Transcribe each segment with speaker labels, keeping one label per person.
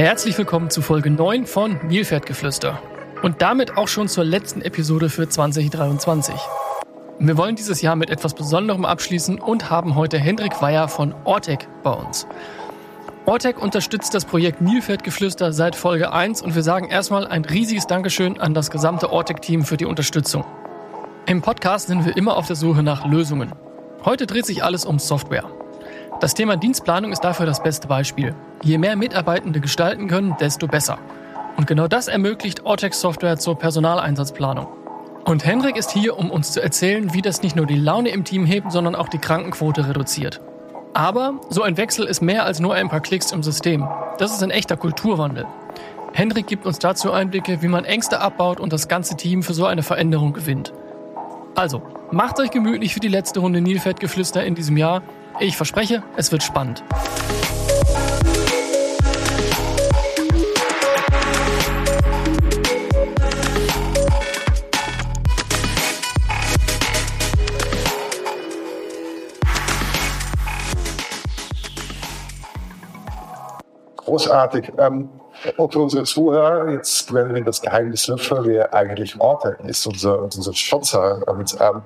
Speaker 1: Herzlich willkommen zu Folge 9 von Nilpferdgeflüster und damit auch schon zur letzten Episode für 2023. Wir wollen dieses Jahr mit etwas Besonderem abschließen und haben heute Hendrik Weyer von Ortec bei uns. Ortec unterstützt das Projekt Nilpferdgeflüster seit Folge 1 und wir sagen erstmal ein riesiges Dankeschön an das gesamte Ortec-Team für die Unterstützung. Im Podcast sind wir immer auf der Suche nach Lösungen. Heute dreht sich alles um Software. Das Thema Dienstplanung ist dafür das beste Beispiel. Je mehr Mitarbeitende gestalten können, desto besser. Und genau das ermöglicht Ortex Software zur Personaleinsatzplanung. Und Hendrik ist hier, um uns zu erzählen, wie das nicht nur die Laune im Team hebt, sondern auch die Krankenquote reduziert. Aber so ein Wechsel ist mehr als nur ein paar Klicks im System. Das ist ein echter Kulturwandel. Hendrik gibt uns dazu Einblicke, wie man Ängste abbaut und das ganze Team für so eine Veränderung gewinnt. Also, macht euch gemütlich für die letzte Runde Nilfettgeflüster in diesem Jahr ich verspreche, es wird spannend.
Speaker 2: Großartig. Ähm, und unsere Zuhörer, jetzt werden wir das Geheimnis lüften, wer eigentlich Orte ist, unser, unser Sponsor. Und ähm,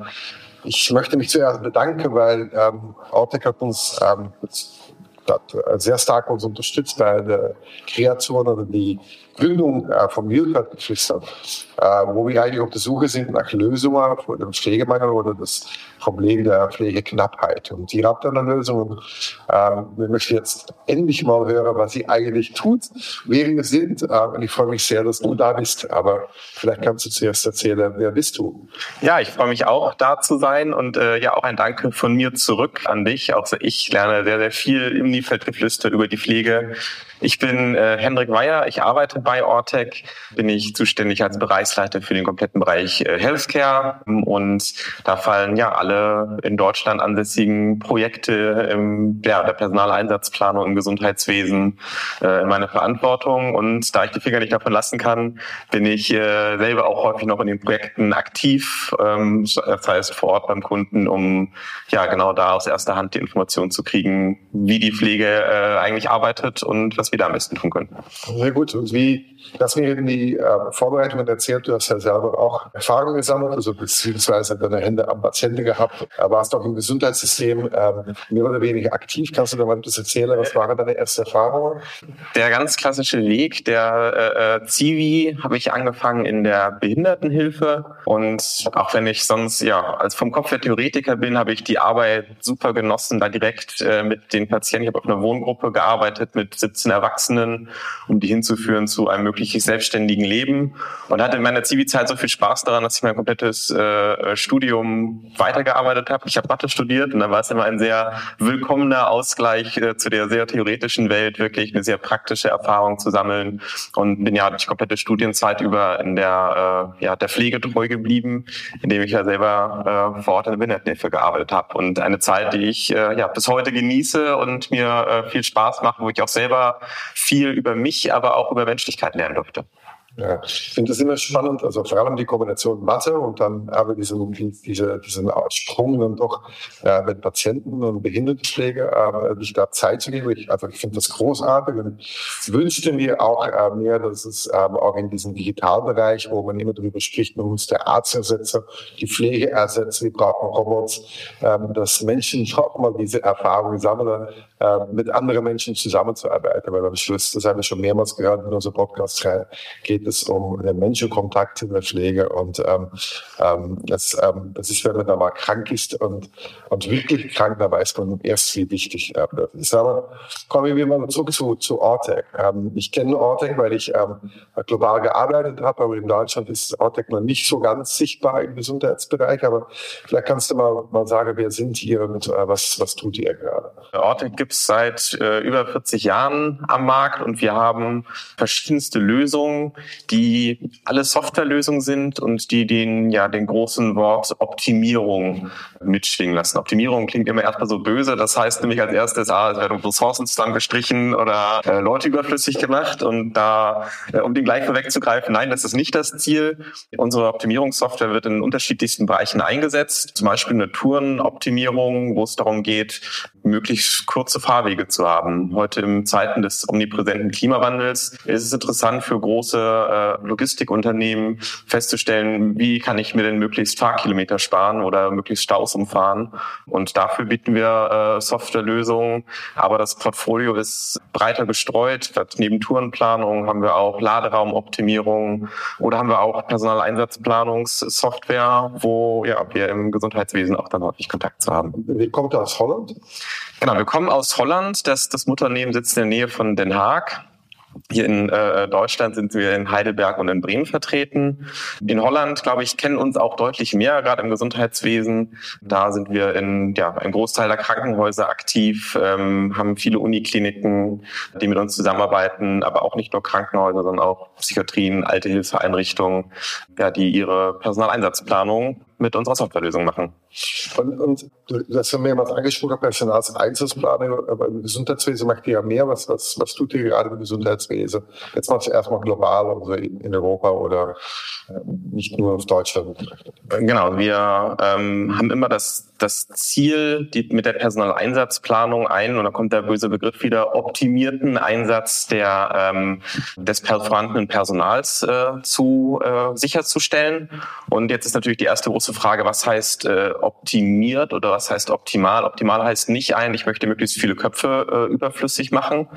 Speaker 2: ich möchte mich zuerst bedanken, weil ähm, Autec hat uns ähm, äh, sehr stark uns unterstützt bei der Kreation oder die Gründung äh, vom Wildcard-Geflüster, äh, wo wir eigentlich auf der Suche sind nach Lösungen für den Pflegemangel oder das Problem der Pflegeknappheit. Und ihr habt eine Lösung. Und, äh, wir möchten jetzt endlich mal hören, was sie eigentlich tut, wer wir sind. Äh, und ich freue mich sehr, dass du da bist. Aber vielleicht kannst du zuerst erzählen, wer bist du?
Speaker 3: Ja, ich freue mich auch, da zu sein. Und äh, ja, auch ein Danke von mir zurück an dich. Auch ich lerne sehr, sehr viel im Nifeldgeflüster über die Pflege. Ich bin äh, Hendrik Weyer, ich arbeite bei Ortec, bin ich zuständig als Bereichsleiter für den kompletten Bereich äh, Healthcare. Und da fallen ja alle in Deutschland ansässigen Projekte im, ja, der Personaleinsatzplanung im Gesundheitswesen äh, in meine Verantwortung. Und da ich die Finger nicht davon lassen kann, bin ich äh, selber auch häufig noch in den Projekten aktiv, ähm, das heißt vor Ort beim Kunden, um ja genau da aus erster Hand die Informationen zu kriegen, wie die Pflege äh, eigentlich arbeitet und was wir am besten tun können.
Speaker 2: Sehr gut. Und wie, das mir in die äh, Vorbereitung erzählt, du hast ja selber auch Erfahrungen gesammelt, also beziehungsweise deine Hände am Patienten gehabt, warst auch im Gesundheitssystem ähm, mehr oder weniger aktiv. Kannst du da mal etwas erzählen? Was waren deine ersten Erfahrungen?
Speaker 3: Der ganz klassische Weg der äh, Zivi habe ich angefangen in der Behindertenhilfe und auch wenn ich sonst ja als vom Kopf der Theoretiker bin, habe ich die Arbeit super genossen, da direkt äh, mit den Patienten. Ich habe auf einer Wohngruppe gearbeitet mit 17 Erwachsenen, um die hinzuführen zu einem möglichen selbstständigen Leben. Und hatte in meiner Zivi-Zeit so viel Spaß daran, dass ich mein komplettes äh, Studium weitergearbeitet habe. Ich habe Mathe studiert und dann war es immer ein sehr willkommener Ausgleich äh, zu der sehr theoretischen Welt, wirklich eine sehr praktische Erfahrung zu sammeln. Und bin ja die komplette Studienzeit über in der, äh, ja, der Pflege treu geblieben, indem ich ja selber äh, vor Ort in der Behindertenhilfe gearbeitet habe. Und eine Zeit, die ich äh, ja, bis heute genieße und mir äh, viel Spaß macht, wo ich auch selber viel über mich, aber auch über Menschlichkeit lernen durfte.
Speaker 2: Ja, ich finde das immer spannend, also vor allem die Kombination Mathe und dann aber diesen, diese, diesen Sprung dann doch äh, mit Patienten und Behindertenpflege, äh, sich da Zeit zu geben. Ich, also ich finde das großartig und wünschte mir auch äh, mehr, dass es äh, auch in diesem Digitalbereich, wo man immer darüber spricht, man muss der Arzt ersetzen, die Pflege ersetzen, wir brauchen Robots, äh, dass Menschen auch mal diese Erfahrung sammeln, äh, mit anderen Menschen zusammenzuarbeiten, weil am Schluss, das haben wir schon mehrmals gehört in unserem Podcast, geht geht es um den Menschenkontakt in der Pflege und ähm, ähm, das, ähm, das ist, wenn man da mal krank ist und, und wirklich krank, da weiß man erst, wie wichtig äh, das ist. Aber kommen wir mal zurück zu, zu Ortec. Ähm, ich kenne Ortec, weil ich ähm, global gearbeitet habe, aber in Deutschland ist Ortec noch nicht so ganz sichtbar im Gesundheitsbereich. Aber vielleicht kannst du mal, mal sagen, wer sind hier und äh, was, was tut ihr gerade?
Speaker 3: Ortec gibt es seit äh, über 40 Jahren am Markt und wir haben verschiedenste Lösungen, die alle Softwarelösungen sind und die den, ja, den großen Wort Optimierung mitschwingen lassen. Optimierung klingt immer erstmal so böse. Das heißt nämlich als erstes, ah, es werden Ressourcen zusammengestrichen oder äh, Leute überflüssig gemacht. Und da, äh, um den gleich vorwegzugreifen, nein, das ist nicht das Ziel. Unsere Optimierungssoftware wird in unterschiedlichsten Bereichen eingesetzt. Zum Beispiel eine Tourenoptimierung, wo es darum geht, möglichst kurz kurze Fahrwege zu haben. Heute im Zeiten des omnipräsenten Klimawandels ist es interessant für große äh, Logistikunternehmen festzustellen, wie kann ich mir denn möglichst Fahrkilometer sparen oder möglichst Staus umfahren. Und dafür bieten wir äh, Softwarelösungen. Aber das Portfolio ist breiter gestreut. Neben Tourenplanung haben wir auch Laderaumoptimierung oder haben wir auch Personaleinsatzplanungssoftware, wo ja, wir im Gesundheitswesen auch dann häufig Kontakt zu haben.
Speaker 2: Wie kommt ihr aus Holland?
Speaker 3: Genau, wir kommen aus Holland. Das, das Mutternehmen sitzt in der Nähe von Den Haag. Hier in äh, Deutschland sind wir in Heidelberg und in Bremen vertreten. In Holland, glaube ich, kennen uns auch deutlich mehr, gerade im Gesundheitswesen. Da sind wir in ja, einem Großteil der Krankenhäuser aktiv, ähm, haben viele Unikliniken, die mit uns zusammenarbeiten, aber auch nicht nur Krankenhäuser, sondern auch Psychiatrien, alte Hilfeeinrichtungen, ja, die ihre Personaleinsatzplanung mit unserer Softwarelösung machen.
Speaker 2: Und, und du hast ja mehrmals angesprochen, Personalseinsatzplanung, aber im Gesundheitswesen macht ihr ja mehr. Was, was, was tut ihr gerade im Gesundheitswesen? Jetzt machst du erstmal global, also in, in Europa oder äh, nicht nur auf Deutschland.
Speaker 3: Genau, wir ähm, haben immer das, das Ziel, die, mit der Personaleinsatzplanung ein, und da kommt der böse Begriff wieder, optimierten Einsatz der, ähm, des vorhandenen Personals äh, zu äh, sicherzustellen. Und jetzt ist natürlich die erste große Frage, was heißt äh, optimiert oder was heißt optimal? Optimal heißt nicht ein, ich möchte möglichst viele Köpfe äh, überflüssig machen,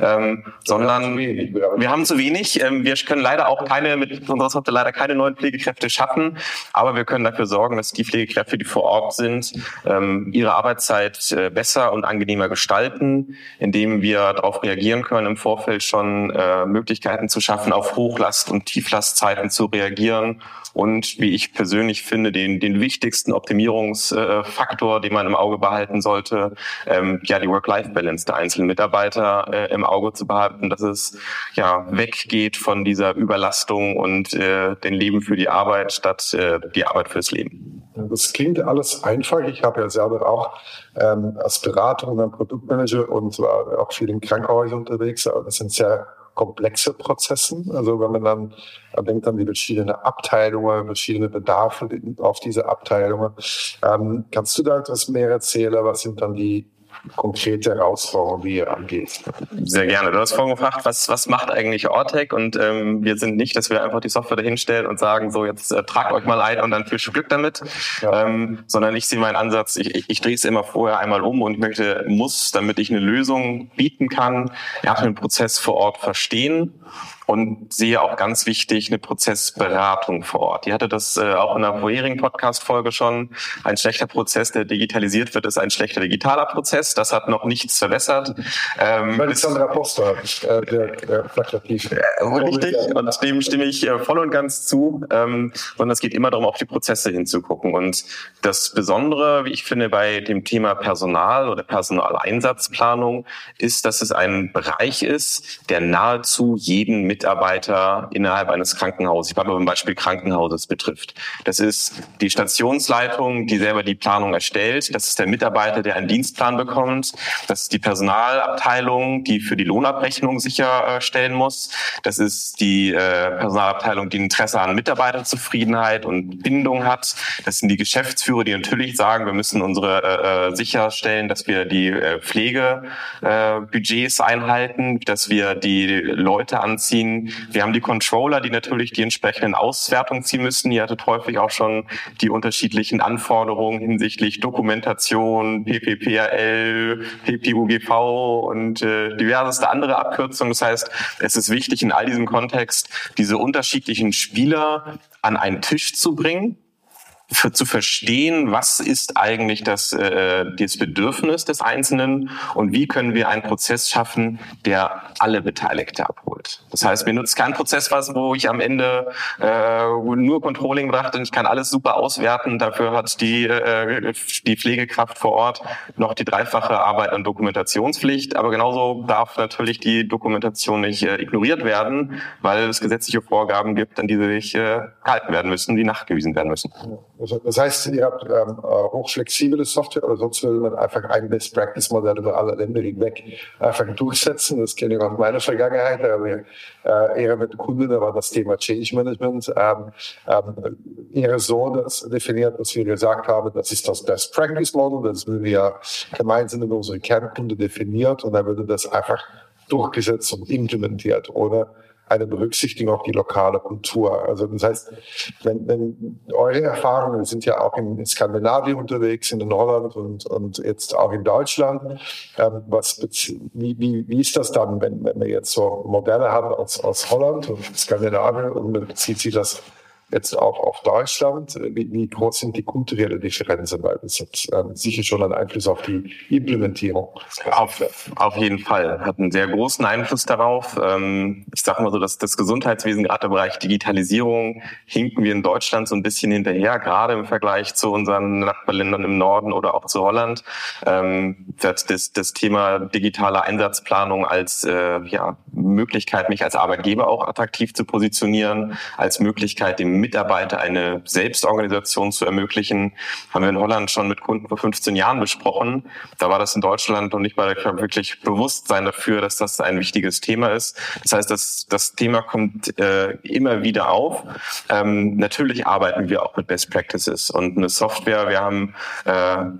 Speaker 3: ähm, sondern wir haben zu wenig. Ähm, wir können leider auch keine, mit unserer Software leider keine neuen Pflegekräfte schaffen, aber wir können dafür sorgen, dass die Pflegekräfte, die vor Ort sind, ähm, ihre Arbeitszeit äh, besser und angenehmer gestalten, indem wir darauf reagieren können, im Vorfeld schon äh, Möglichkeiten zu schaffen, auf Hochlast- und Tieflastzeiten zu reagieren und wie ich persönlich finde, den, den wichtigsten Optimierungsfaktor, den man im Auge behalten sollte, ähm, ja die Work-Life-Balance der einzelnen Mitarbeiter äh, im Auge zu behalten, dass es ja weggeht von dieser Überlastung und äh, den Leben für die Arbeit statt äh, die Arbeit fürs Leben.
Speaker 2: Das klingt alles einfach. Ich habe ja selber auch ähm, als Berater und Produktmanager und war auch viel in Krankenhäusern unterwegs. Aber das sind sehr komplexe Prozessen. Also wenn man dann denkt an die verschiedenen Abteilungen, verschiedene Bedarfe auf diese Abteilungen. Ähm, kannst du da etwas mehr erzählen? Was sind dann die konkrete Herausforderungen, die ihr angeht?
Speaker 3: Sehr gerne. Du hast vorhin gefragt, was, was macht eigentlich Ortec? Und ähm, wir sind nicht, dass wir einfach die Software dahinstellen und sagen, so jetzt äh, tragt euch mal ein und dann viel Glück damit, ja. ähm, sondern ich sehe meinen Ansatz, ich, ich, ich drehe es immer vorher einmal um und ich möchte, muss, damit ich eine Lösung bieten kann, ja, den Prozess vor Ort verstehen und sehe auch ganz wichtig eine Prozessberatung vor Ort. Die hatte das äh, auch in einer vorherigen Podcast-Folge schon. Ein schlechter Prozess, der digitalisiert wird, ist ein schlechter digitaler Prozess. Das hat noch nichts verbessert.
Speaker 2: Ähm, Alexandra Poster, äh, der, der.
Speaker 3: Äh, richtig, und dem stimme ich äh, voll und ganz zu. Ähm, sondern es geht immer darum, auf die Prozesse hinzugucken. Und das Besondere, wie ich finde, bei dem Thema Personal oder Personaleinsatzplanung ist, dass es ein Bereich ist, der nahezu jeden Mitarbeiter innerhalb eines Krankenhauses, ich bleibe beim Beispiel Krankenhauses betrifft. Das ist die Stationsleitung, die selber die Planung erstellt. Das ist der Mitarbeiter, der einen Dienstplan bekommt. Das ist die Personalabteilung, die für die Lohnabrechnung sicherstellen muss. Das ist die äh, Personalabteilung, die Interesse an Mitarbeiterzufriedenheit und Bindung hat. Das sind die Geschäftsführer, die natürlich sagen, wir müssen unsere äh, äh sicherstellen, dass wir die äh, Pflegebudgets äh, einhalten, dass wir die Leute anziehen, ziehen. Wir haben die Controller, die natürlich die entsprechenden Auswertungen ziehen müssen. Ihr hattet häufig auch schon die unterschiedlichen Anforderungen hinsichtlich Dokumentation, PPPRL, PPUGV und äh, diverseste andere Abkürzungen. Das heißt, es ist wichtig in all diesem Kontext, diese unterschiedlichen Spieler an einen Tisch zu bringen für, zu verstehen, was ist eigentlich das, äh, das Bedürfnis des Einzelnen und wie können wir einen Prozess schaffen, der alle Beteiligte abholt. Das heißt, mir nutzt kein Prozess was, wo ich am Ende äh, nur Controlling brachte und ich kann alles super auswerten. Dafür hat die, äh, die Pflegekraft vor Ort noch die dreifache Arbeit an Dokumentationspflicht. Aber genauso darf natürlich die Dokumentation nicht äh, ignoriert werden, weil es gesetzliche Vorgaben gibt, an die sich äh, gehalten werden müssen, die nachgewiesen werden müssen.
Speaker 2: Also das heißt, ihr habt ähm, äh, hochflexible Software, oder sonst würde man einfach ein Best-Practice-Modell über alle Länder hinweg einfach durchsetzen. Das kenne ich aus meiner Vergangenheit, da wir äh, eher mit Kunden, da war das Thema Change Management. Ähm, ähm, eher so das definiert, dass wir gesagt haben, das ist das Best Practice Model, das würden wir gemeinsam mit unseren Kernkunden definiert und dann würde das einfach durchgesetzt und implementiert, oder? Eine Berücksichtigung auf die lokale Kultur. Also das heißt, wenn, wenn eure Erfahrungen sind ja auch in, Skandinavien unterwegs, in Holland und, und jetzt auch in Deutschland. Ähm, was, wie, wie, wie ist das dann, wenn, wenn man jetzt so Modelle hat aus, aus Holland und Skandinavien und bezieht sich das jetzt auch auf Deutschland, wie, wie groß sind die kulturellen Differenzen? Weil das hat ähm, sicher schon einen Einfluss auf die Implementierung.
Speaker 3: Auf, auf jeden Fall. Hat einen sehr großen Einfluss darauf. Ähm, ich sage mal so, dass das Gesundheitswesen, gerade im Bereich Digitalisierung, hinken wir in Deutschland so ein bisschen hinterher, gerade im Vergleich zu unseren Nachbarländern im Norden oder auch zu Holland. Ähm, das, das Thema digitale Einsatzplanung als äh, ja, Möglichkeit, mich als Arbeitgeber auch attraktiv zu positionieren, als Möglichkeit, dem Mitarbeiter eine Selbstorganisation zu ermöglichen, haben wir in Holland schon mit Kunden vor 15 Jahren besprochen. Da war das in Deutschland noch nicht mal wirklich Bewusstsein dafür, dass das ein wichtiges Thema ist. Das heißt, das, das Thema kommt äh, immer wieder auf. Ähm, natürlich arbeiten wir auch mit Best Practices und eine Software. Wir haben äh,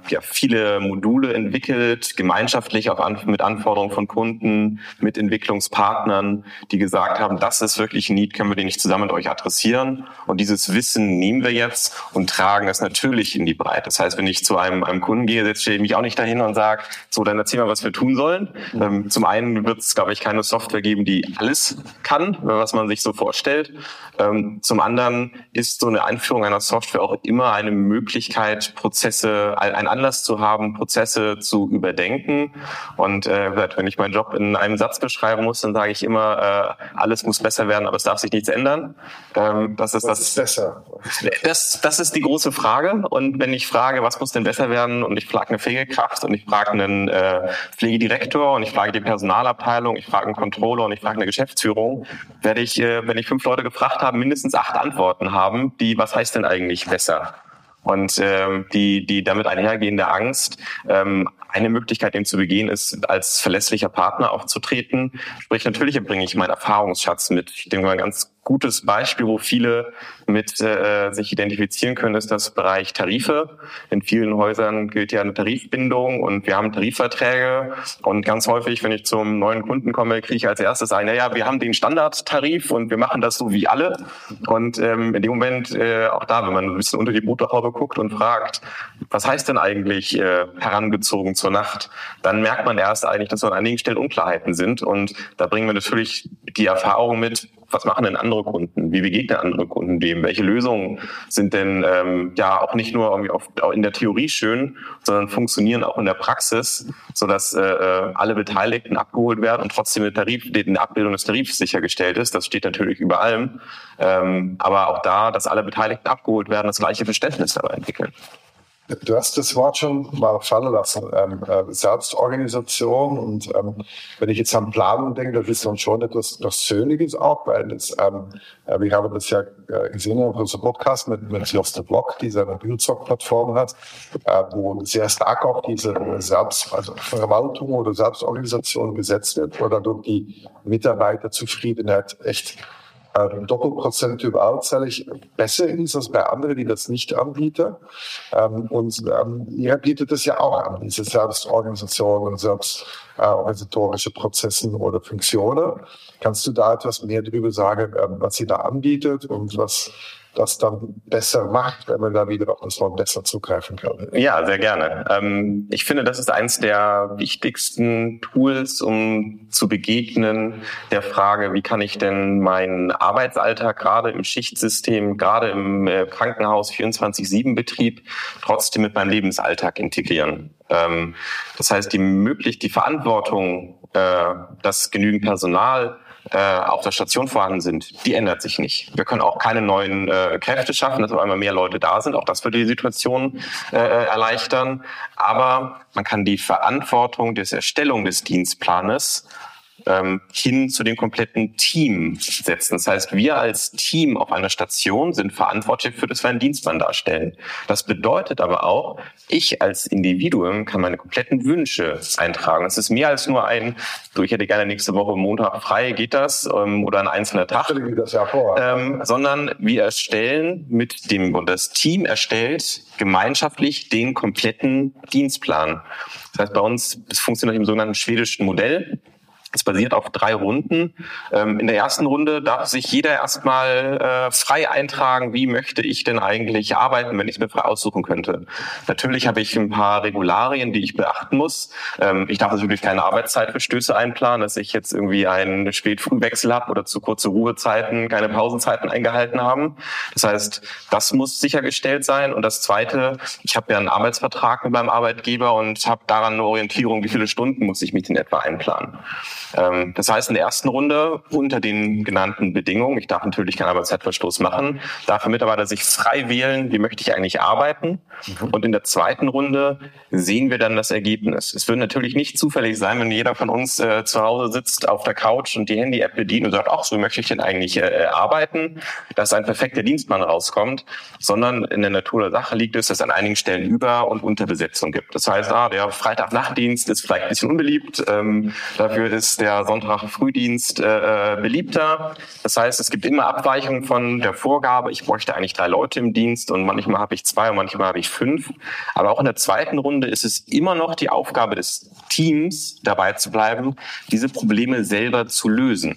Speaker 3: ja viele Module entwickelt, gemeinschaftlich auch an, mit Anforderungen von Kunden, mit Entwicklungspartnern, die gesagt haben, das ist wirklich ein Need, können wir den nicht zusammen mit euch adressieren. Und dieses Wissen nehmen wir jetzt und tragen es natürlich in die Breite. Das heißt, wenn ich zu einem, einem Kunden gehe, setze ich mich auch nicht dahin und sage, so, dann erzähl mal, was wir tun sollen. Ähm, zum einen wird es, glaube ich, keine Software geben, die alles kann, was man sich so vorstellt. Ähm, zum anderen ist so eine Einführung einer Software auch immer eine Möglichkeit, Prozesse, ein Anlass zu haben, Prozesse zu überdenken. Und äh, wenn ich meinen Job in einem Satz beschreiben muss, dann sage ich immer, äh, alles muss besser werden, aber es darf sich nichts ändern. Ähm, das ist was das, ist besser? Das, das ist die große Frage. Und wenn ich frage, was muss denn besser werden, und ich frage eine Pflegekraft und ich frage einen äh, Pflegedirektor und ich frage die Personalabteilung, ich frage einen Controller und ich frage eine Geschäftsführung, werde ich, äh, wenn ich fünf Leute gefragt habe, mindestens acht Antworten haben, die, was heißt denn eigentlich besser? Und ähm, die, die damit einhergehende Angst, ähm, eine Möglichkeit, dem zu begehen, ist, als verlässlicher Partner aufzutreten. Sprich, natürlich bringe ich meinen Erfahrungsschatz mit. Ich denke mal, ein ganz gutes Beispiel, wo viele mit äh, sich identifizieren können, ist das Bereich Tarife. In vielen Häusern gilt ja eine Tarifbindung und wir haben Tarifverträge. Und ganz häufig, wenn ich zum neuen Kunden komme, kriege ich als erstes ein, naja, wir haben den Standardtarif und wir machen das so wie alle. Und ähm, in dem Moment, äh, auch da, wenn man ein bisschen unter die Motorhaube guckt und fragt, was heißt denn eigentlich äh, herangezogen zur Nacht, dann merkt man erst eigentlich, dass so an einigen Stellen Unklarheiten sind. Und da bringen wir natürlich die Erfahrung mit, was machen denn andere Kunden? Wie begegnen andere Kunden dem? Welche Lösungen sind denn ähm, ja auch nicht nur irgendwie auf, in der Theorie schön, sondern funktionieren auch in der Praxis, sodass äh, äh, alle Beteiligten abgeholt werden und trotzdem eine, Tarif, eine Abbildung des Tarifs sichergestellt ist. Das steht natürlich über allem. Ähm, aber auch da, dass alle Beteiligten abgeholt werden, das gleiche Verständnis dabei entwickeln.
Speaker 2: Du hast das Wort schon mal fallen lassen, ähm, äh, Selbstorganisation. Und ähm, wenn ich jetzt an Planung denke, das ist dann schon etwas Persönliches auch, weil das, ähm, äh, wir haben das ja äh, gesehen in unserem Podcast mit, mit Joste Block, die seine Bildzock-Plattform hat, äh, wo sehr stark auch diese Selbst, also Verwaltung oder Selbstorganisation gesetzt wird, wo dadurch die Mitarbeiterzufriedenheit echt ähm, Doppelprozent überallzählig besser ist als bei anderen, die das nicht anbieten. Ähm, und ähm, ihr bietet es ja auch an, diese Selbstorganisation und selbstorganisatorische Prozessen oder Funktionen. Kannst du da etwas mehr darüber sagen, ähm, was sie da anbietet und was das dann besser macht, wenn man da wieder auf das Wort besser zugreifen kann.
Speaker 3: Ja, sehr gerne. Ähm, ich finde, das ist eines der wichtigsten Tools, um zu begegnen der Frage, wie kann ich denn meinen Arbeitsalltag gerade im Schichtsystem, gerade im äh, Krankenhaus 24-7-Betrieb trotzdem mit meinem Lebensalltag integrieren. Ähm, das heißt, die möglich, die Verantwortung, äh, dass genügend Personal äh, auf der Station vorhanden sind, die ändert sich nicht. Wir können auch keine neuen äh, Kräfte schaffen, dass auf einmal mehr Leute da sind. Auch das würde die Situation äh, erleichtern. Aber man kann die Verantwortung des Erstellung des Dienstplanes ähm, hin zu dem kompletten Team setzen. Das heißt, wir als Team auf einer Station sind verantwortlich für das, wir einen Dienstplan darstellen. Das bedeutet aber auch, ich als Individuum kann meine kompletten Wünsche eintragen. Das ist mehr als nur ein, du, ich hätte gerne nächste Woche Montag frei, geht das? Ähm, oder ein einzelner Tag. Ähm, sondern wir erstellen mit dem, und das Team erstellt gemeinschaftlich den kompletten Dienstplan. Das heißt, bei uns, es funktioniert im sogenannten schwedischen Modell. Es basiert auf drei Runden. Ähm, in der ersten Runde darf sich jeder erstmal äh, frei eintragen, wie möchte ich denn eigentlich arbeiten, wenn ich es mir frei aussuchen könnte. Natürlich habe ich ein paar Regularien, die ich beachten muss. Ähm, ich darf natürlich keine Arbeitszeitverstöße einplanen, dass ich jetzt irgendwie einen Spät-Frühwechsel habe oder zu kurze Ruhezeiten, keine Pausenzeiten eingehalten haben. Das heißt, das muss sichergestellt sein. Und das Zweite, ich habe ja einen Arbeitsvertrag mit meinem Arbeitgeber und habe daran eine Orientierung, wie viele Stunden muss ich mich in etwa einplanen. Ähm, das heißt, in der ersten Runde unter den genannten Bedingungen, ich darf natürlich keinen Arbeitszeitverstoß machen, darf der Mitarbeiter sich frei wählen, wie möchte ich eigentlich arbeiten. Mhm. Und in der zweiten Runde sehen wir dann das Ergebnis. Es wird natürlich nicht zufällig sein, wenn jeder von uns äh, zu Hause sitzt auf der Couch und die Handy-App bedient und sagt, ach, so möchte ich denn eigentlich äh, arbeiten, dass ein perfekter Dienstplan rauskommt, sondern in der Natur der Sache liegt es, dass es an einigen Stellen Über- und Unterbesetzung gibt. Das heißt, ah, der Freitag-Nachtdienst ist vielleicht ein bisschen unbeliebt, ähm, dafür ist der Sonntag-Frühdienst äh, äh, beliebter. Das heißt, es gibt immer Abweichungen von der Vorgabe, ich bräuchte eigentlich drei Leute im Dienst und manchmal habe ich zwei und manchmal habe ich fünf. Aber auch in der zweiten Runde ist es immer noch die Aufgabe des Teams, dabei zu bleiben, diese Probleme selber zu lösen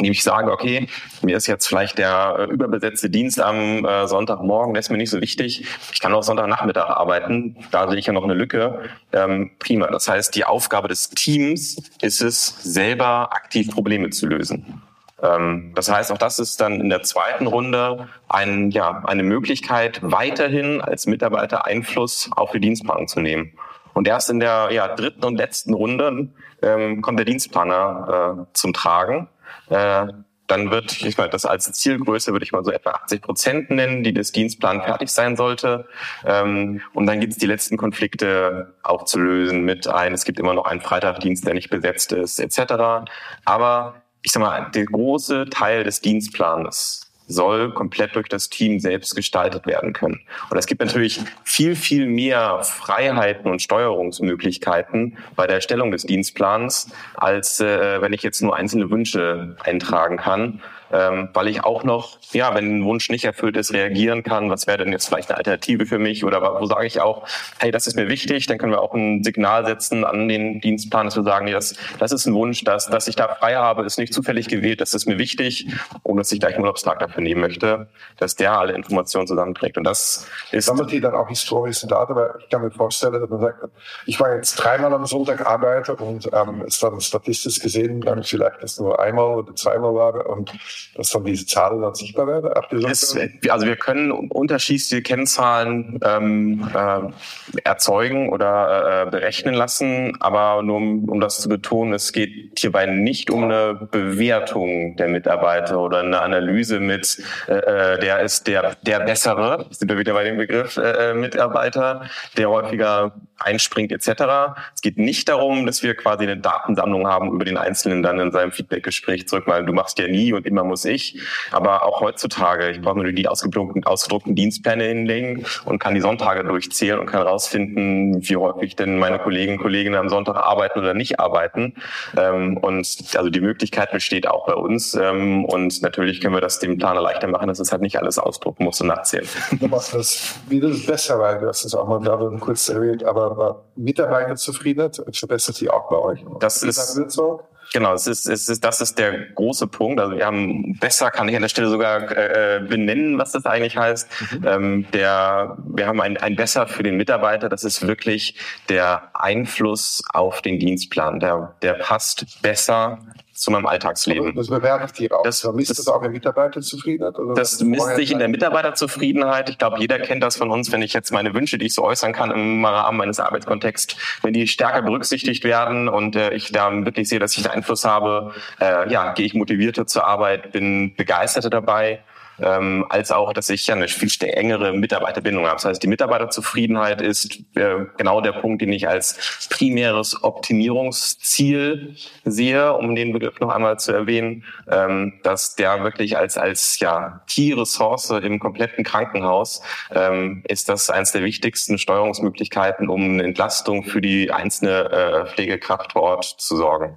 Speaker 3: indem ich sage, okay, mir ist jetzt vielleicht der äh, überbesetzte Dienst am äh, Sonntagmorgen, der ist mir nicht so wichtig. Ich kann auch Sonntagnachmittag arbeiten, da sehe ich ja noch eine Lücke. Ähm, prima. Das heißt, die Aufgabe des Teams ist es, selber aktiv Probleme zu lösen. Ähm, das heißt, auch das ist dann in der zweiten Runde ein, ja, eine Möglichkeit, weiterhin als Mitarbeiter Einfluss auf die Dienstplanung zu nehmen. Und erst in der ja, dritten und letzten Runde ähm, kommt der Dienstplaner äh, zum Tragen äh, dann wird, ich meine, das als Zielgröße würde ich mal so etwa 80 Prozent nennen, die des Dienstplans fertig sein sollte. Ähm, und dann gibt es die letzten Konflikte aufzulösen mit ein, es gibt immer noch einen Freitagdienst, der nicht besetzt ist, etc. Aber ich sag mal, der große Teil des Dienstplans soll komplett durch das Team selbst gestaltet werden können. Und es gibt natürlich viel, viel mehr Freiheiten und Steuerungsmöglichkeiten bei der Erstellung des Dienstplans, als äh, wenn ich jetzt nur einzelne Wünsche eintragen kann ähm, weil ich auch noch, ja, wenn ein Wunsch nicht erfüllt ist, reagieren kann. Was wäre denn jetzt vielleicht eine Alternative für mich? Oder wo sage ich auch, hey, das ist mir wichtig, dann können wir auch ein Signal setzen an den Dienstplan, dass wir sagen, nee, das, das ist ein Wunsch, dass, dass ich da frei habe, ist nicht zufällig gewählt, das ist mir wichtig, ohne dass ich gleich einen Urlaubstag dafür nehmen möchte, dass der alle Informationen zusammenträgt. Und das ist...
Speaker 2: Sammelt ihr dann auch historische Daten? Weil ich kann mir vorstellen, dass man sagt, ich war jetzt dreimal am Sonntag arbeiten und ähm, es dann statistisch gesehen dann vielleicht das nur einmal oder zweimal war und dass dann diese Zahlen dann sichtbar werden?
Speaker 3: Es, also wir können unterschiedliche Kennzahlen ähm, äh, erzeugen oder äh, berechnen lassen, aber nur um, um das zu betonen, es geht hierbei nicht um eine Bewertung der Mitarbeiter oder eine Analyse mit, äh, äh der ist der, der bessere, sind wir wieder bei dem Begriff äh, äh, Mitarbeiter, der häufiger einspringt etc. Es geht nicht darum, dass wir quasi eine Datensammlung haben über den Einzelnen dann in seinem Feedbackgespräch zurück, weil du machst ja nie und immer muss ich. Aber auch heutzutage, ich brauche nur die ausgedruckten, ausgedruckten Dienstpläne hinlegen und kann die Sonntage durchzählen und kann rausfinden, wie häufig denn meine Kollegen und Kolleginnen am Sonntag arbeiten oder nicht arbeiten. Ähm, und also die Möglichkeit besteht auch bei uns. Ähm, und natürlich können wir das dem Planer leichter machen, dass es halt nicht alles ausdrucken muss und nachzählen.
Speaker 2: Du machst das wieder besser, weil du hast es auch mal gerade kurz erwähnt, aber Mitarbeiterzufriedenheit verbessert sich auch bei euch.
Speaker 3: Das ist, so? Genau, es ist, es ist, das ist der große Punkt. Also wir haben besser, kann ich an der Stelle sogar äh, benennen, was das eigentlich heißt. Mhm. Ähm, der, wir haben ein, ein besser für den Mitarbeiter. Das ist wirklich der Einfluss auf den Dienstplan. Der, der passt besser zu meinem Alltagsleben.
Speaker 2: Das bewertet die auch. Das, misst das, das auch in Mitarbeiterzufriedenheit?
Speaker 3: Oder das misst sich in der Mitarbeiterzufriedenheit. Ich glaube, jeder kennt das von uns, wenn ich jetzt meine Wünsche, die ich so äußern kann im Rahmen meines Arbeitskontexts, wenn die stärker berücksichtigt werden und äh, ich da wirklich sehe, dass ich einen Einfluss habe, äh, ja, gehe ich motivierter zur Arbeit, bin begeisterter dabei ähm, als auch, dass ich ja eine viel engere Mitarbeiterbindung habe. Das heißt, die Mitarbeiterzufriedenheit ist äh, genau der Punkt, den ich als primäres Optimierungsziel sehe, um den Begriff noch einmal zu erwähnen, ähm, dass der wirklich als als ja Key Ressource im kompletten Krankenhaus ähm, ist das eines der wichtigsten Steuerungsmöglichkeiten, um eine Entlastung für die einzelne äh, Pflegekraft vor Ort zu sorgen.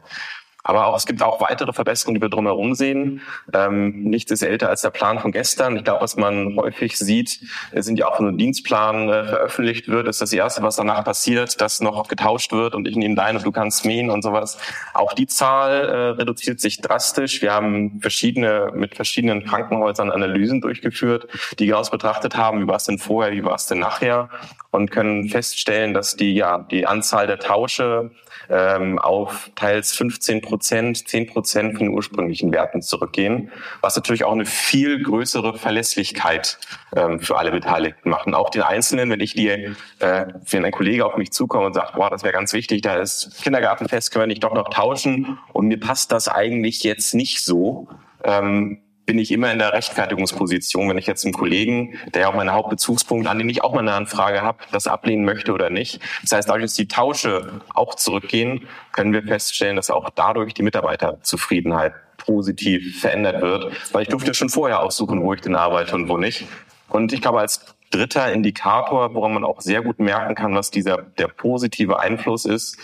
Speaker 3: Aber auch, es gibt auch weitere Verbesserungen, die wir drumherum sehen. Ähm, nichts ist älter als der Plan von gestern. Ich glaube, was man häufig sieht, sind ja auch ein Dienstplan äh, veröffentlicht wird, ist das Erste, was danach passiert, dass noch getauscht wird und ich nehme dein und du kannst mähen und sowas. Auch die Zahl äh, reduziert sich drastisch. Wir haben verschiedene, mit verschiedenen Krankenhäusern Analysen durchgeführt, die genau betrachtet haben, wie war es denn vorher, wie war es denn nachher und können feststellen, dass die, ja, die Anzahl der Tausche ähm, auf teils 15 Prozent, 10 Prozent von den ursprünglichen Werten zurückgehen, was natürlich auch eine viel größere Verlässlichkeit ähm, für alle Beteiligten macht. Und auch den Einzelnen, wenn ich die, äh, wenn ein Kollege auf mich zukommt und sagt, boah, das wäre ganz wichtig, da ist Kindergartenfest, können wir nicht doch noch tauschen und mir passt das eigentlich jetzt nicht so, ähm, bin ich immer in der Rechtfertigungsposition, wenn ich jetzt einem Kollegen, der ja auch meine Hauptbezugspunkt, an den ich auch mal eine Anfrage habe, das ablehnen möchte oder nicht. Das heißt, dadurch, dass die Tausche auch zurückgehen, können wir feststellen, dass auch dadurch die Mitarbeiterzufriedenheit positiv verändert wird, weil ich durfte schon vorher aussuchen, wo ich denn arbeite und wo nicht. Und ich glaube, als dritter Indikator, woran man auch sehr gut merken kann, was dieser der positive Einfluss ist,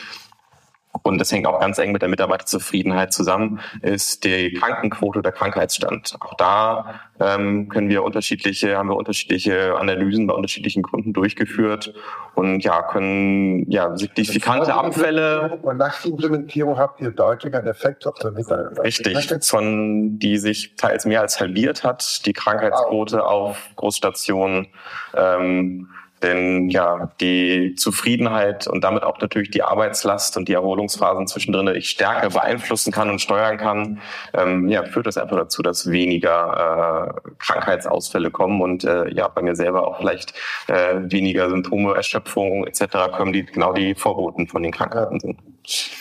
Speaker 3: und das hängt auch ganz eng mit der Mitarbeiterzufriedenheit zusammen, ist die Krankenquote oder Krankheitsstand. Auch da ähm, können wir unterschiedliche, haben wir unterschiedliche Analysen bei unterschiedlichen Kunden durchgeführt und ja, können ja signifikante Abfälle.
Speaker 2: Und nach der Implementierung habt ihr deutlich einen Effekt auf der Mitarbeiter.
Speaker 3: Richtig, von die sich teils mehr als halbiert hat, die Krankheitsquote auf Großstationen. Ähm, denn ja, die Zufriedenheit und damit auch natürlich die Arbeitslast und die Erholungsphasen zwischendrin ich stärker beeinflussen kann und steuern kann, ähm, ja, führt das einfach dazu, dass weniger äh, Krankheitsausfälle kommen und äh, ja, bei mir selber auch vielleicht äh, weniger Symptome, Erschöpfung etc. kommen, die genau die Vorboten von den Krankheiten sind.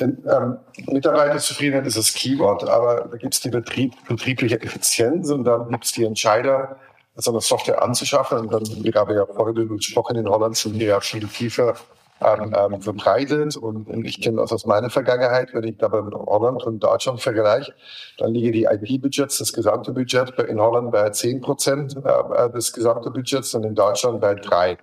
Speaker 2: Denn, ähm, Mitarbeiterzufriedenheit ist das Keyword, aber da gibt es die Betrieb, betriebliche Effizienz und dann gibt es die Entscheider, so eine Software anzuschaffen. Und dann, wir haben ja vorhin gesprochen, in Holland sind ja viel tiefer ähm, verbreitet. Und, ich kenne das aus meiner Vergangenheit, wenn ich da bei Holland und Deutschland vergleiche, dann liegen die IP-Budgets, das gesamte Budget in Holland bei 10 Prozent äh, des gesamten Budgets und in Deutschland bei drei.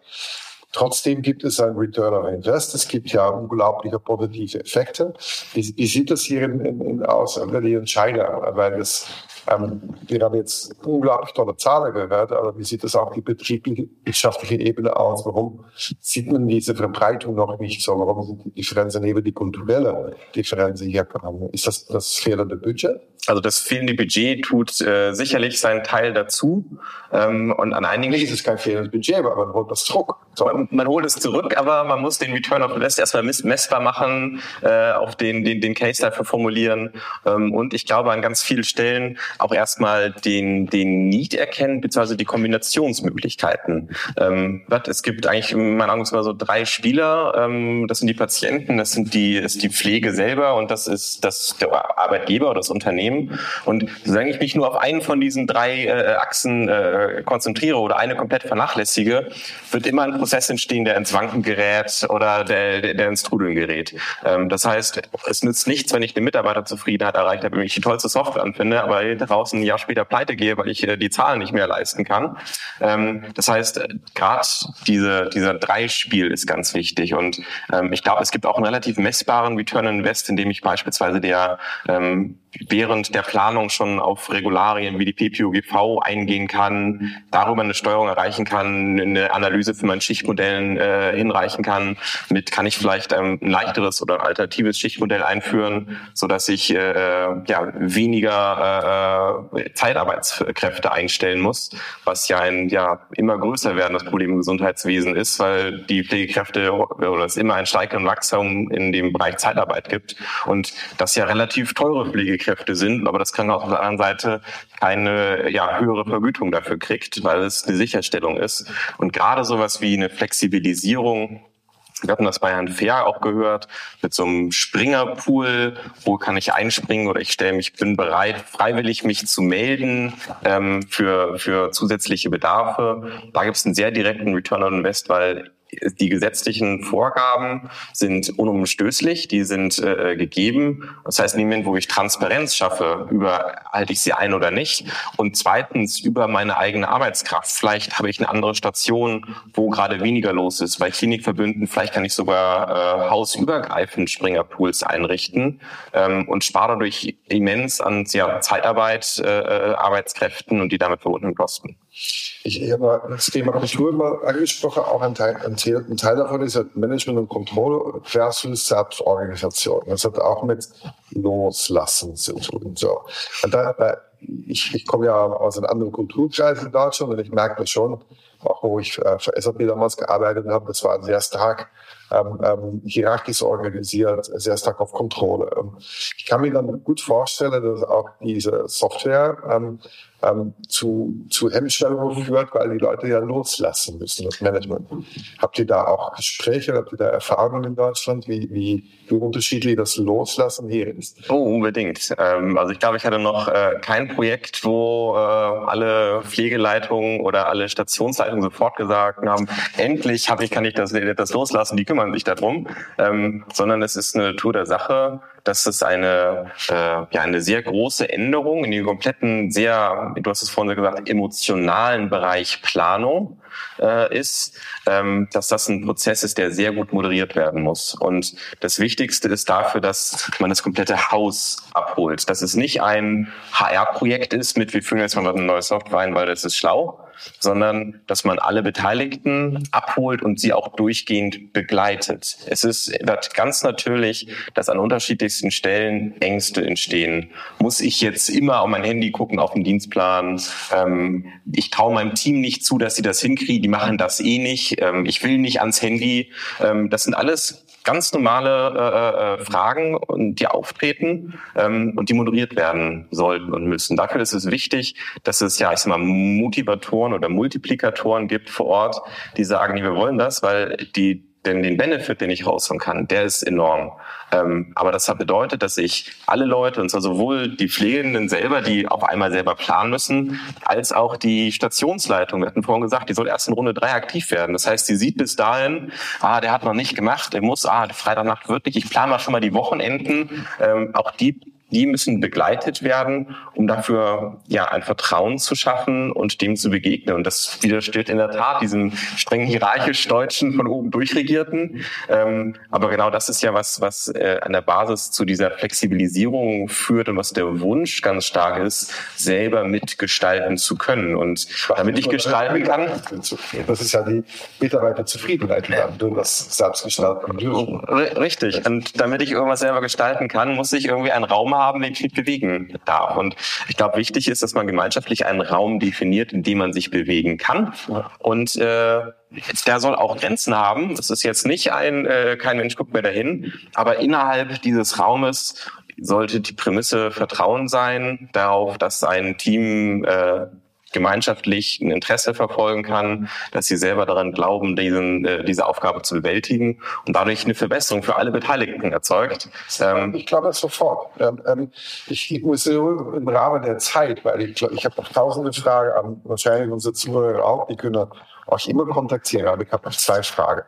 Speaker 2: Trotzdem gibt es ein Return on Invest. Es gibt ja unglaubliche positive Effekte. Wie, wie sieht das hier in, in, in aus die Entscheider? Weil das ähm, wir haben jetzt unglaublich tolle Zahlen gehört, aber wie sieht das auf die betriebliche, wirtschaftliche Ebene aus? Warum sieht man diese Verbreitung noch nicht so? Warum sind die Differenzen eben die kulturelle Differenzen hier? Ist das das fehlende Budget?
Speaker 3: Also das fehlende Budget tut äh, sicherlich seinen Teil dazu. Ähm, und an einigen
Speaker 2: ist es kein fehlendes Budget, aber man holt das zurück.
Speaker 3: So. Man, man, holt es zurück, aber man muss den Return of Invest erstmal messbar machen, äh, auch den, den, den Case dafür formulieren. Ähm, und ich glaube, an ganz vielen Stellen auch erstmal den, den Need erkennen, beziehungsweise die Kombinationsmöglichkeiten. Ähm, es gibt eigentlich in meinen Augen so drei Spieler. Ähm, das sind die Patienten, das sind die, ist die Pflege selber und das ist das der Arbeitgeber oder das Unternehmen. Und solange ich mich nur auf einen von diesen drei äh, Achsen äh, konzentriere oder eine komplett vernachlässige, wird immer ein Prozess entstehen, der ins Wanken gerät oder der, der, der ins Trudeln gerät. Ähm, das heißt, es nützt nichts, wenn ich eine Mitarbeiterzufriedenheit erreicht habe, wenn ich die tollste Software anfinde, aber draußen ein Jahr später pleite gehe, weil ich äh, die Zahlen nicht mehr leisten kann. Ähm, das heißt, äh, gerade diese, dieser Dreispiel ist ganz wichtig. Und ähm, ich glaube, es gibt auch einen relativ messbaren Return on Invest, indem ich beispielsweise der ähm, während der Planung schon auf Regularien wie die PPUGV eingehen kann, darüber eine Steuerung erreichen kann, eine Analyse für mein Schichtmodellen äh, hinreichen kann. Mit kann ich vielleicht ein leichteres oder alternatives Schichtmodell einführen, so dass ich äh, ja weniger äh, Zeitarbeitskräfte einstellen muss, was ja ein ja immer größer werdendes Problem im Gesundheitswesen ist, weil die Pflegekräfte oder es immer ein steigendes Wachstum in dem Bereich Zeitarbeit gibt und das ja relativ teure Pflegekräfte Pflegekräfte sind, aber das Krankenhaus auf der anderen Seite keine ja, höhere Vergütung dafür kriegt, weil es eine Sicherstellung ist. Und gerade sowas wie eine Flexibilisierung wir hatten das bei Herrn Fair auch gehört, mit so einem Springerpool, wo kann ich einspringen oder ich stelle mich, bin bereit, freiwillig mich zu melden ähm, für, für zusätzliche Bedarfe. Da gibt es einen sehr direkten Return on Invest, weil die gesetzlichen Vorgaben sind unumstößlich, die sind äh, gegeben. Das heißt, in dem Moment, wo ich Transparenz schaffe, über halte ich sie ein oder nicht. Und zweitens über meine eigene Arbeitskraft. Vielleicht habe ich eine andere Station, wo gerade weniger los ist. Bei Klinikverbünden, vielleicht kann ich sogar äh, hausübergreifend Springerpools einrichten ähm, und spare dadurch immens an ja, Zeitarbeit, äh, äh Arbeitskräften und die damit verbundenen Kosten.
Speaker 2: Ich, ich habe das Thema Kultur mal angesprochen, auch ein Teil, ein Teil, davon ist halt Management und Kontrolle versus Selbstorganisation. Das hat auch mit Loslassen zu tun. So. Und da, ich, ich komme ja aus einem anderen Kulturkreis in Deutschland und ich merke das schon, auch wo ich äh, für SAP damals gearbeitet habe, das war sehr stark ähm, ähm, hierarchisch organisiert, sehr stark auf Kontrolle. Ähm, ich kann mir dann gut vorstellen, dass auch diese Software ähm, ähm, zu, zu Hemmschwellen führt, weil die Leute ja loslassen müssen, das Management. Habt ihr da auch Gespräche, habt ihr da Erfahrungen in Deutschland, wie, wie, wie unterschiedlich das Loslassen hier ist?
Speaker 3: Oh, unbedingt. Ähm, also ich glaube, ich hatte noch äh, kein Projekt, wo äh, alle Pflegeleitungen oder alle Stationsleitungen sofort gesagt haben, endlich habe ich, kann ich das, das loslassen, die kümmern sich darum, ähm, sondern es ist eine Tour der Sache dass es eine, äh, ja, eine sehr große Änderung in den kompletten, sehr, du hast es vorhin gesagt, emotionalen Bereich Planung äh, ist, ähm, dass das ein Prozess ist, der sehr gut moderiert werden muss. Und das Wichtigste ist dafür, dass man das komplette Haus abholt. Dass es nicht ein HR-Projekt ist mit, wir führen jetzt mal eine neue Software ein, weil das ist schlau, sondern dass man alle Beteiligten abholt und sie auch durchgehend begleitet. Es ist ganz natürlich, dass an unterschiedlichsten Stellen Ängste entstehen. Muss ich jetzt immer auf mein Handy gucken, auf den Dienstplan? Ähm, ich traue meinem Team nicht zu, dass sie das hinkriegen. Die machen das eh nicht. Ähm, ich will nicht ans Handy. Ähm, das sind alles ganz normale äh, äh, Fragen, die auftreten ähm, und die moderiert werden sollten und müssen. Dafür ist es wichtig, dass es ja, ich sag mal, Motivatoren oder Multiplikatoren gibt vor Ort, die sagen, wir wollen das, weil die denn den Benefit, den ich rausholen kann, der ist enorm. Ähm, aber das bedeutet, dass ich alle Leute, und zwar sowohl die Pflegenden selber, die auf einmal selber planen müssen, als auch die Stationsleitung. Wir hatten vorhin gesagt, die soll erst in Runde drei aktiv werden. Das heißt, sie sieht bis dahin, ah, der hat noch nicht gemacht, der muss, ah, Freitagnacht wirklich, ich plane mal schon mal die Wochenenden. Ähm, auch die die müssen begleitet werden, um dafür ja ein Vertrauen zu schaffen und dem zu begegnen. Und das widersteht in der Tat diesem streng hierarchisch deutschen von oben durchregierten. Ähm, aber genau das ist ja was, was äh, an der Basis zu dieser Flexibilisierung führt und was der Wunsch ganz stark ist, selber mitgestalten zu können. Und damit ich gestalten kann.
Speaker 2: Das ist ja die Mitarbeiterzufriedenheit, du das selbst gestalten dürfen.
Speaker 3: Richtig. Und damit ich irgendwas selber gestalten kann, muss ich irgendwie einen Raum haben, den ich mich bewegen darf. Und ich glaube, wichtig ist, dass man gemeinschaftlich einen Raum definiert, in dem man sich bewegen kann. Und äh, der soll auch Grenzen haben. Es ist jetzt nicht ein, äh, kein Mensch guckt mehr dahin, aber innerhalb dieses Raumes sollte die Prämisse Vertrauen sein darauf, dass ein Team äh, gemeinschaftlich ein Interesse verfolgen kann, dass sie selber daran glauben, diesen, äh, diese Aufgabe zu bewältigen und dadurch eine Verbesserung für alle Beteiligten erzeugt.
Speaker 2: Ähm, ich glaube das sofort. Ähm, ähm ich, muss im Rahmen der Zeit, weil ich, ich habe noch tausende Fragen an wahrscheinlich unsere Zuhörer auch, die können euch immer kontaktieren. Aber ich habe noch zwei Fragen.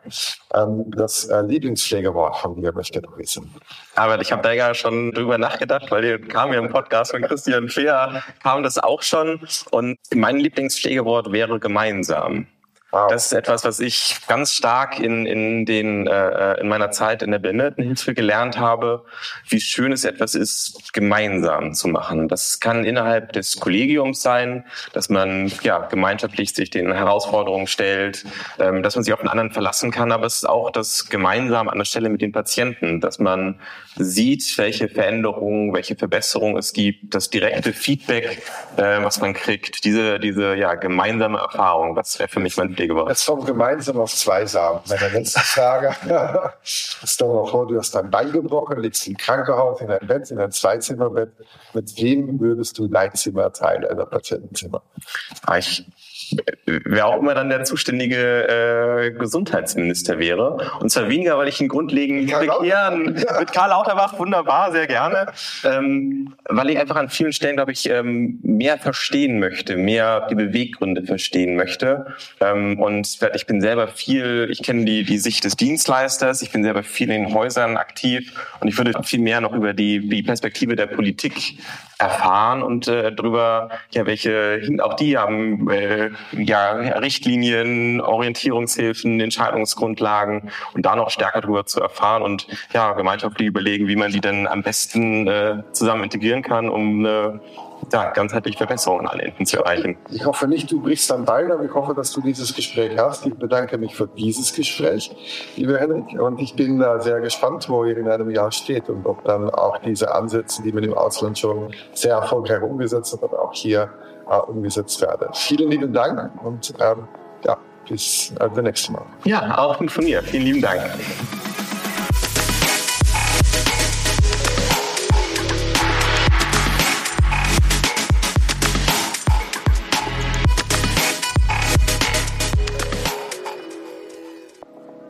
Speaker 2: Ähm, das äh, Lieblingspflegewort von dir möchte ich wissen.
Speaker 3: Aber ich habe da ja schon drüber nachgedacht, weil hier kam ja im Podcast von Christian Fehr, kam das auch schon. Und mein Lieblingspflegewort wäre gemeinsam. Wow. Das ist etwas, was ich ganz stark in, in, den, äh, in meiner Zeit in der Behindertenhilfe gelernt habe, wie schön es etwas ist, gemeinsam zu machen. Das kann innerhalb des Kollegiums sein, dass man ja, gemeinschaftlich sich den Herausforderungen stellt, ähm, dass man sich auf den anderen verlassen kann, aber es ist auch das gemeinsam an der Stelle mit den Patienten, dass man sieht, welche Veränderungen, welche Verbesserungen es gibt, das direkte Feedback, äh, was man kriegt, diese, diese ja, gemeinsame Erfahrung, das wäre für mich mein Pflegeberater.
Speaker 2: Jetzt kommen gemeinsam auf zwei Samen. Meine letzte Frage. Stell dir mal vor, du hast dein Bein gebrochen, liegst im Krankenhaus, in einem Bett, in einem Zweizimmerbett. Mit wem würdest du dein Zimmer teilen, ein Patientenzimmer?
Speaker 3: Ah, ich wer auch immer dann der zuständige äh, Gesundheitsminister wäre. Und zwar weniger, weil ich ihn grundlegend bekehren mit Karl Lauterbach, wunderbar, sehr gerne. Ähm, weil ich einfach an vielen Stellen, glaube ich, ähm, mehr verstehen möchte, mehr die Beweggründe verstehen möchte. Ähm, und ich bin selber viel, ich kenne die, die Sicht des Dienstleisters, ich bin selber viel in Häusern aktiv und ich würde viel mehr noch über die, die Perspektive der Politik erfahren und äh, darüber, ja, welche auch die haben äh, ja Richtlinien, Orientierungshilfen, Entscheidungsgrundlagen und da noch stärker darüber zu erfahren und ja gemeinschaftlich überlegen, wie man die denn am besten äh, zusammen integrieren kann, um eine ja, ganzheitliche Verbesserungen an Enden zu erreichen.
Speaker 2: Ich hoffe nicht, du brichst dann Bein, aber ich hoffe, dass du dieses Gespräch hast. Ich bedanke mich für dieses Gespräch, lieber Henrik. Und ich bin da sehr gespannt, wo ihr in einem Jahr steht und ob dann auch diese Ansätze, die man im Ausland schon sehr erfolgreich umgesetzt hat, auch hier äh, umgesetzt werden. Vielen lieben Dank und ähm, ja, bis äh, das nächste Mal.
Speaker 3: Ja, auch von mir. Vielen lieben Dank.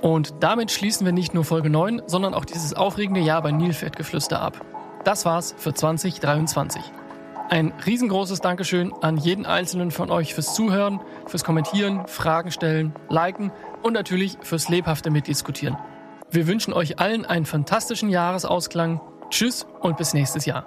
Speaker 1: Und damit schließen wir nicht nur Folge 9, sondern auch dieses aufregende Jahr bei Nilpferdgeflüster ab. Das war's für 2023. Ein riesengroßes Dankeschön an jeden einzelnen von euch fürs Zuhören, fürs Kommentieren, Fragen stellen, liken und natürlich fürs lebhafte Mitdiskutieren. Wir wünschen euch allen einen fantastischen Jahresausklang. Tschüss und bis nächstes Jahr.